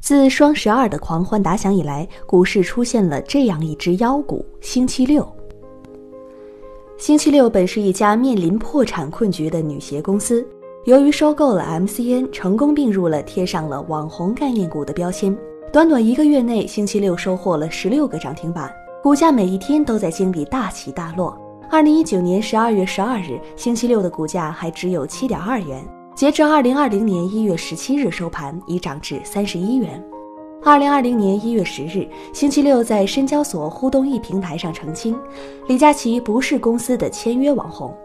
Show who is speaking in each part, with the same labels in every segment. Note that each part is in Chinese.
Speaker 1: 自双十二的狂欢打响以来，股市出现了这样一只妖股——星期六。星期六本是一家面临破产困局的女鞋公司，由于收购了 MCN，成功并入了贴上了网红概念股的标签。短短一个月内，星期六收获了十六个涨停板，股价每一天都在经历大起大落。二零一九年十二月十二日，星期六的股价还只有七点二元。截至二零二零年一月十七日收盘，已涨至三十一元。二零二零年一月十日，星期六在深交所互动易平台上澄清，李佳琦不是公司的签约网红。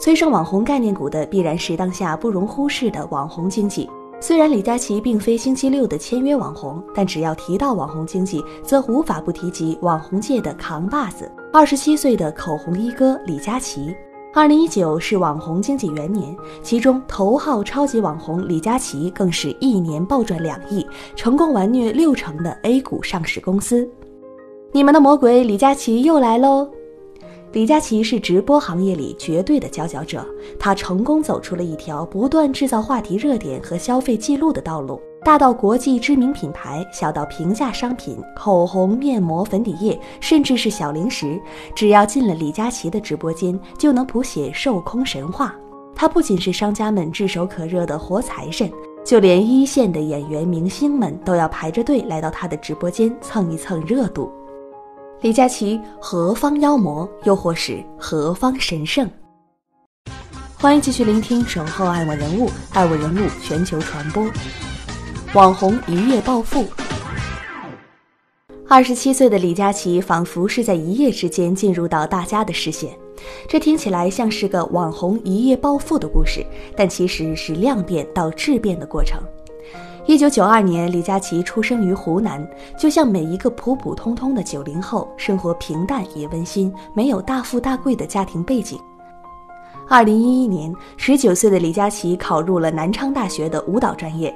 Speaker 1: 催生网红概念股的，必然是当下不容忽视的网红经济。虽然李佳琦并非星期六的签约网红，但只要提到网红经济，则无法不提及网红界的扛把子——二十七岁的口红一哥李佳琦。二零一九是网红经济元年，其中头号超级网红李佳琦更是一年暴赚两亿，成功完虐六成的 A 股上市公司。你们的魔鬼李佳琦又来喽！李佳琦是直播行业里绝对的佼佼者，他成功走出了一条不断制造话题热点和消费记录的道路。大到国际知名品牌，小到平价商品，口红、面膜、粉底液，甚至是小零食，只要进了李佳琦的直播间，就能谱写售空神话。他不仅是商家们炙手可热的活财神，就连一线的演员明星们都要排着队来到他的直播间蹭一蹭热度。李佳琦何方妖魔，又或是何方神圣？欢迎继续聆听《守候爱我人物》，爱我人物全球传播。网红一夜暴富。二十七岁的李佳琦仿佛是在一夜之间进入到大家的视线，这听起来像是个网红一夜暴富的故事，但其实是量变到质变的过程。一九九二年，李佳琦出生于湖南，就像每一个普普通通的九零后，生活平淡也温馨，没有大富大贵的家庭背景。二零一一年，十九岁的李佳琦考入了南昌大学的舞蹈专业。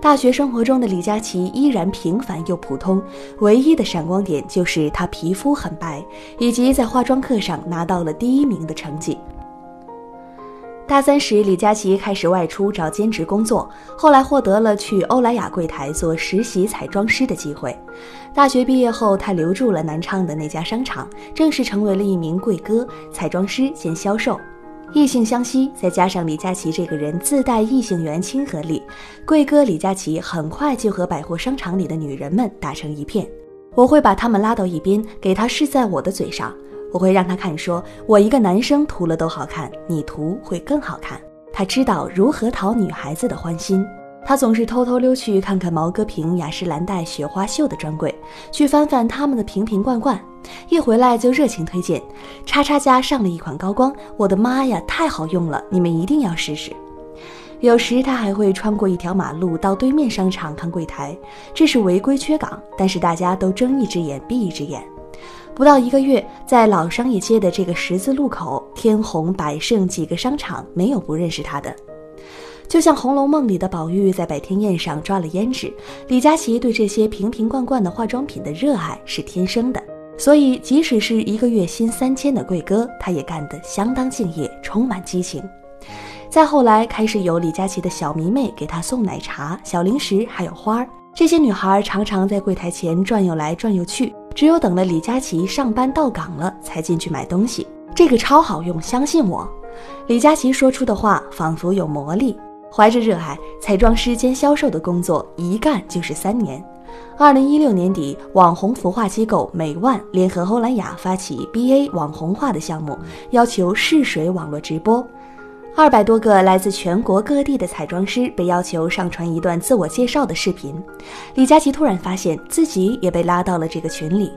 Speaker 1: 大学生活中的李佳琦依然平凡又普通，唯一的闪光点就是他皮肤很白，以及在化妆课上拿到了第一名的成绩。大三时，李佳琦开始外出找兼职工作，后来获得了去欧莱雅柜台做实习彩妆师的机会。大学毕业后，他留住了南昌的那家商场，正式成为了一名柜哥、彩妆师兼销售。异性相吸，再加上李佳琦这个人自带异性缘亲和力，贵哥李佳琦很快就和百货商场里的女人们打成一片。我会把他们拉到一边，给他试在我的嘴上。我会让他看，说我一个男生涂了都好看，你涂会更好看。他知道如何讨女孩子的欢心。他总是偷偷溜去看看毛戈平、雅诗兰黛、雪花秀的专柜，去翻翻他们的瓶瓶罐罐。一回来就热情推荐，叉叉家上了一款高光，我的妈呀，太好用了，你们一定要试试。有时他还会穿过一条马路到对面商场看柜台，这是违规缺岗，但是大家都睁一只眼闭一只眼。不到一个月，在老商业街的这个十字路口，天虹、百盛几个商场没有不认识他的。就像《红楼梦》里的宝玉在百天宴上抓了胭脂，李佳琦对这些瓶瓶罐罐的化妆品的热爱是天生的。所以，即使是一个月薪三千的贵哥，他也干得相当敬业，充满激情。再后来，开始有李佳琦的小迷妹给他送奶茶、小零食，还有花儿。这些女孩常常在柜台前转悠来转悠去，只有等了李佳琦上班到岗了，才进去买东西。这个超好用，相信我。李佳琦说出的话仿佛有魔力。怀着热爱，彩妆师兼销售的工作一干就是三年。二零一六年底，网红孵化机构美万联合欧莱雅发起 BA 网红化的项目，要求试水网络直播。二百多个来自全国各地的彩妆师被要求上传一段自我介绍的视频。李佳琦突然发现自己也被拉到了这个群里。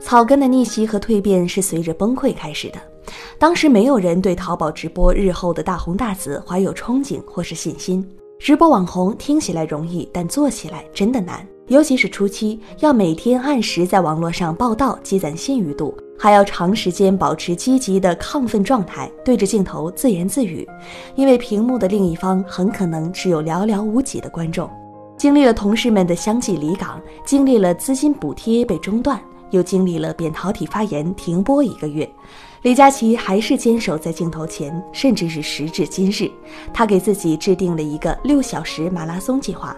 Speaker 1: 草根的逆袭和蜕变是随着崩溃开始的。当时没有人对淘宝直播日后的大红大紫怀有憧憬或是信心。直播网红听起来容易，但做起来真的难。尤其是初期，要每天按时在网络上报道，积攒信誉度，还要长时间保持积极的亢奋状态，对着镜头自言自语，因为屏幕的另一方很可能只有寥寥无几的观众。经历了同事们的相继离岗，经历了资金补贴被中断，又经历了扁桃体发炎停播一个月。李佳琦还是坚守在镜头前，甚至是时至今日，他给自己制定了一个六小时马拉松计划，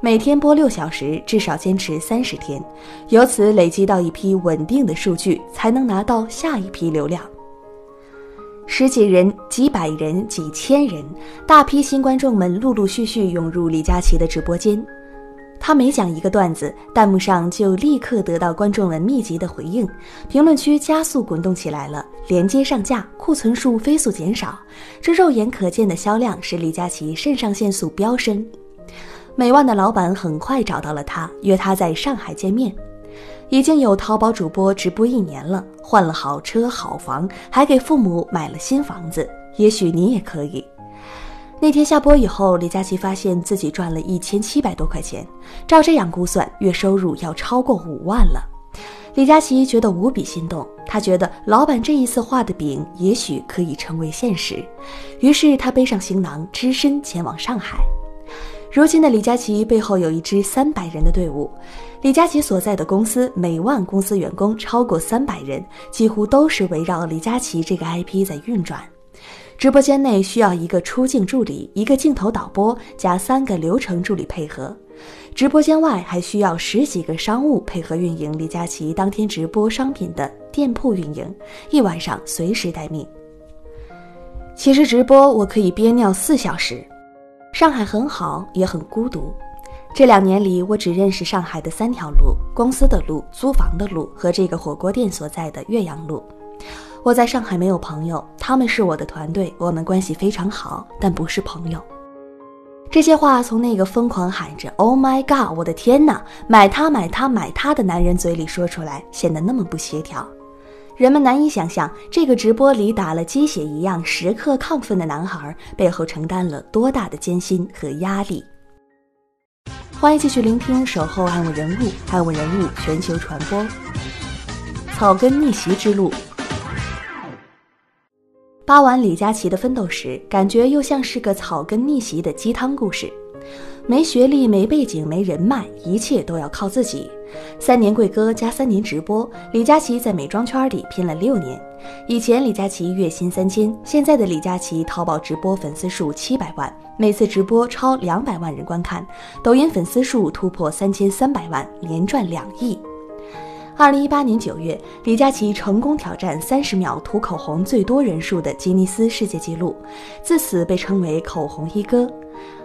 Speaker 1: 每天播六小时，至少坚持三十天，由此累积到一批稳定的数据，才能拿到下一批流量。十几人、几百人、几千人，大批新观众们陆陆续续涌入李佳琦的直播间。他每讲一个段子，弹幕上就立刻得到观众们密集的回应，评论区加速滚动起来了，连接上架，库存数飞速减少，这肉眼可见的销量使李佳琦肾上腺素飙升。美万的老板很快找到了他，约他在上海见面。已经有淘宝主播直播一年了，换了好车好房，还给父母买了新房子，也许你也可以。那天下播以后，李佳琦发现自己赚了一千七百多块钱，照这样估算，月收入要超过五万了。李佳琦觉得无比心动，他觉得老板这一次画的饼也许可以成为现实，于是他背上行囊，只身前往上海。如今的李佳琦背后有一支三百人的队伍，李佳琦所在的公司每万公司员工超过三百人，几乎都是围绕李佳琦这个 IP 在运转。直播间内需要一个出镜助理，一个镜头导播加三个流程助理配合。直播间外还需要十几个商务配合运营李佳琦当天直播商品的店铺运营，一晚上随时待命。其实直播我可以憋尿四小时。上海很好，也很孤独。这两年里，我只认识上海的三条路：公司的路、租房的路和这个火锅店所在的岳阳路。我在上海没有朋友，他们是我的团队，我们关系非常好，但不是朋友。这些话从那个疯狂喊着 “Oh my God，我的天哪，买它买它买它”的男人嘴里说出来，显得那么不协调。人们难以想象，这个直播里打了鸡血一样时刻亢奋的男孩背后承担了多大的艰辛和压力。欢迎继续聆听《守候爱我人物》，爱我人物全球传播，草根逆袭之路。扒完李佳琦的奋斗史，感觉又像是个草根逆袭的鸡汤故事。没学历、没背景、没人脉，一切都要靠自己。三年贵哥加三年直播，李佳琦在美妆圈里拼了六年。以前李佳琦月薪三千，现在的李佳琦淘宝直播粉丝数七百万，每次直播超两百万人观看，抖音粉丝数突破三千三百万，连赚两亿。二零一八年九月，李佳琦成功挑战三十秒涂口红最多人数的吉尼斯世界纪录，自此被称为“口红一哥”。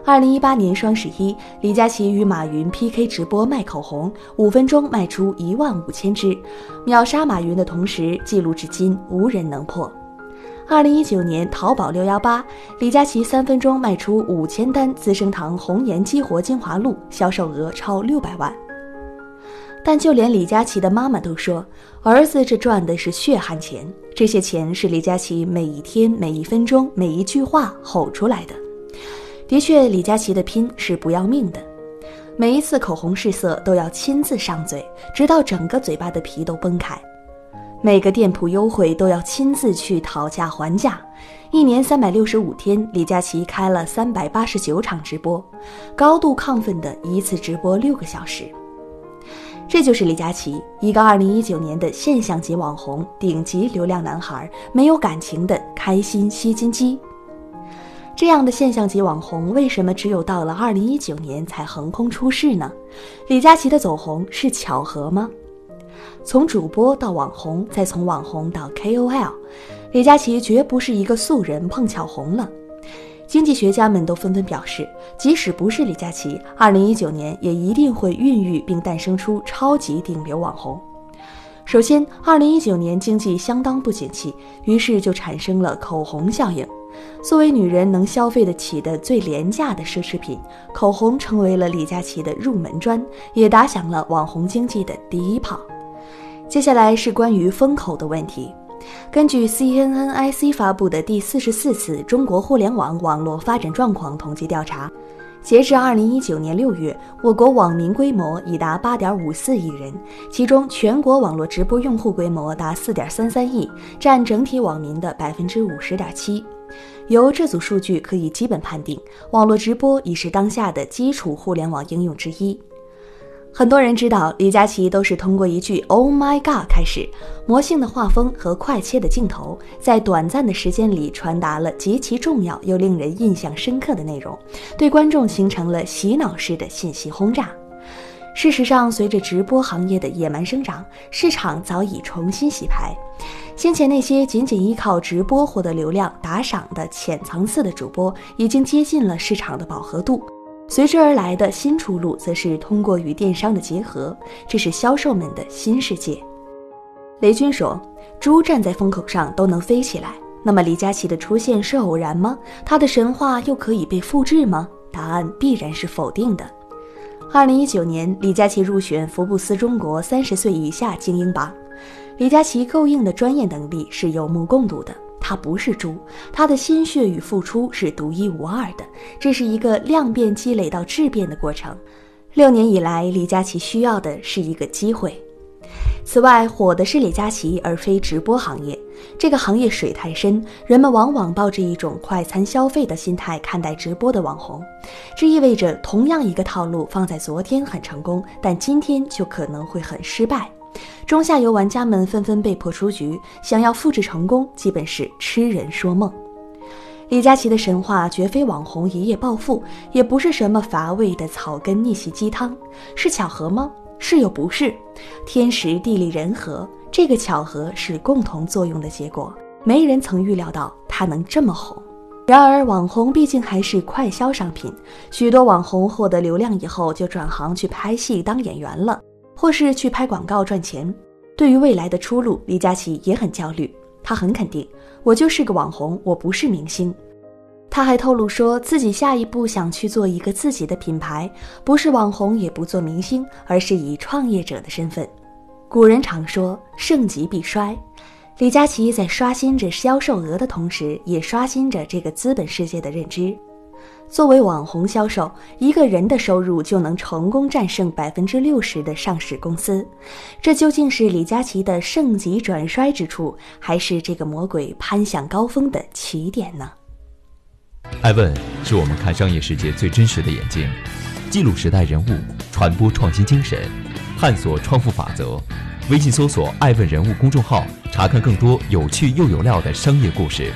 Speaker 1: 二零一八年双十一，李佳琦与马云 PK 直播卖口红，五分钟卖出一万五千支，秒杀马云的同时，记录至今无人能破。二零一九年淘宝六幺八，李佳琦三分钟卖出五千单资生堂红颜激活精华露，销售额超六百万。但就连李佳琦的妈妈都说，儿子这赚的是血汗钱，这些钱是李佳琦每一天、每一分钟、每一句话吼出来的。的确，李佳琦的拼是不要命的，每一次口红试色都要亲自上嘴，直到整个嘴巴的皮都崩开；每个店铺优惠都要亲自去讨价还价。一年三百六十五天，李佳琦开了三百八十九场直播，高度亢奋的一次直播六个小时。这就是李佳琦，一个二零一九年的现象级网红、顶级流量男孩，没有感情的开心吸金机。这样的现象级网红，为什么只有到了二零一九年才横空出世呢？李佳琦的走红是巧合吗？从主播到网红，再从网红到 KOL，李佳琦绝不是一个素人碰巧红了。经济学家们都纷纷表示，即使不是李佳琦，二零一九年也一定会孕育并诞生出超级顶流网红。首先，二零一九年经济相当不景气，于是就产生了口红效应。作为女人能消费得起的最廉价的奢侈品，口红成为了李佳琦的入门砖，也打响了网红经济的第一炮。接下来是关于风口的问题。根据 CNNIC 发布的第四十四次中国互联网网络发展状况统计调查，截至二零一九年六月，我国网民规模已达八点五四亿人，其中全国网络直播用户规模达四点三三亿，占整体网民的百分之五十点七。由这组数据可以基本判定，网络直播已是当下的基础互联网应用之一。很多人知道李佳琦都是通过一句 “Oh my God” 开始，魔性的画风和快切的镜头，在短暂的时间里传达了极其重要又令人印象深刻的内容，对观众形成了洗脑式的信息轰炸。事实上，随着直播行业的野蛮生长，市场早已重新洗牌。先前那些仅仅依靠直播获得流量打赏的浅层次的主播，已经接近了市场的饱和度。随之而来的新出路，则是通过与电商的结合，这是销售们的新世界。雷军说：“猪站在风口上都能飞起来。”那么李佳琦的出现是偶然吗？他的神话又可以被复制吗？答案必然是否定的。二零一九年，李佳琦入选福布斯中国三十岁以下精英榜。李佳琦够硬的专业能力是有目共睹的。他不是猪，他的心血与付出是独一无二的，这是一个量变积累到质变的过程。六年以来，李佳琦需要的是一个机会。此外，火的是李佳琦，而非直播行业。这个行业水太深，人们往往抱着一种快餐消费的心态看待直播的网红，这意味着同样一个套路放在昨天很成功，但今天就可能会很失败。中下游玩家们纷纷被迫出局，想要复制成功，基本是痴人说梦。李佳琦的神话绝非网红一夜暴富，也不是什么乏味的草根逆袭鸡汤，是巧合吗？是又不是？天时地利人和，这个巧合是共同作用的结果。没人曾预料到他能这么红。然而，网红毕竟还是快销商品，许多网红获得流量以后就转行去拍戏当演员了。或是去拍广告赚钱。对于未来的出路，李佳琦也很焦虑。他很肯定，我就是个网红，我不是明星。他还透露说自己下一步想去做一个自己的品牌，不是网红，也不做明星，而是以创业者的身份。古人常说盛极必衰，李佳琦在刷新着销售额的同时，也刷新着这个资本世界的认知。作为网红销售，一个人的收入就能成功战胜百分之六十的上市公司。这究竟是李佳琦的盛极转衰之处，还是这个魔鬼攀向高峰的起点呢？
Speaker 2: 爱问是我们看商业世界最真实的眼睛，记录时代人物，传播创新精神，探索创富法则。微信搜索“爱问人物”公众号，查看更多有趣又有料的商业故事。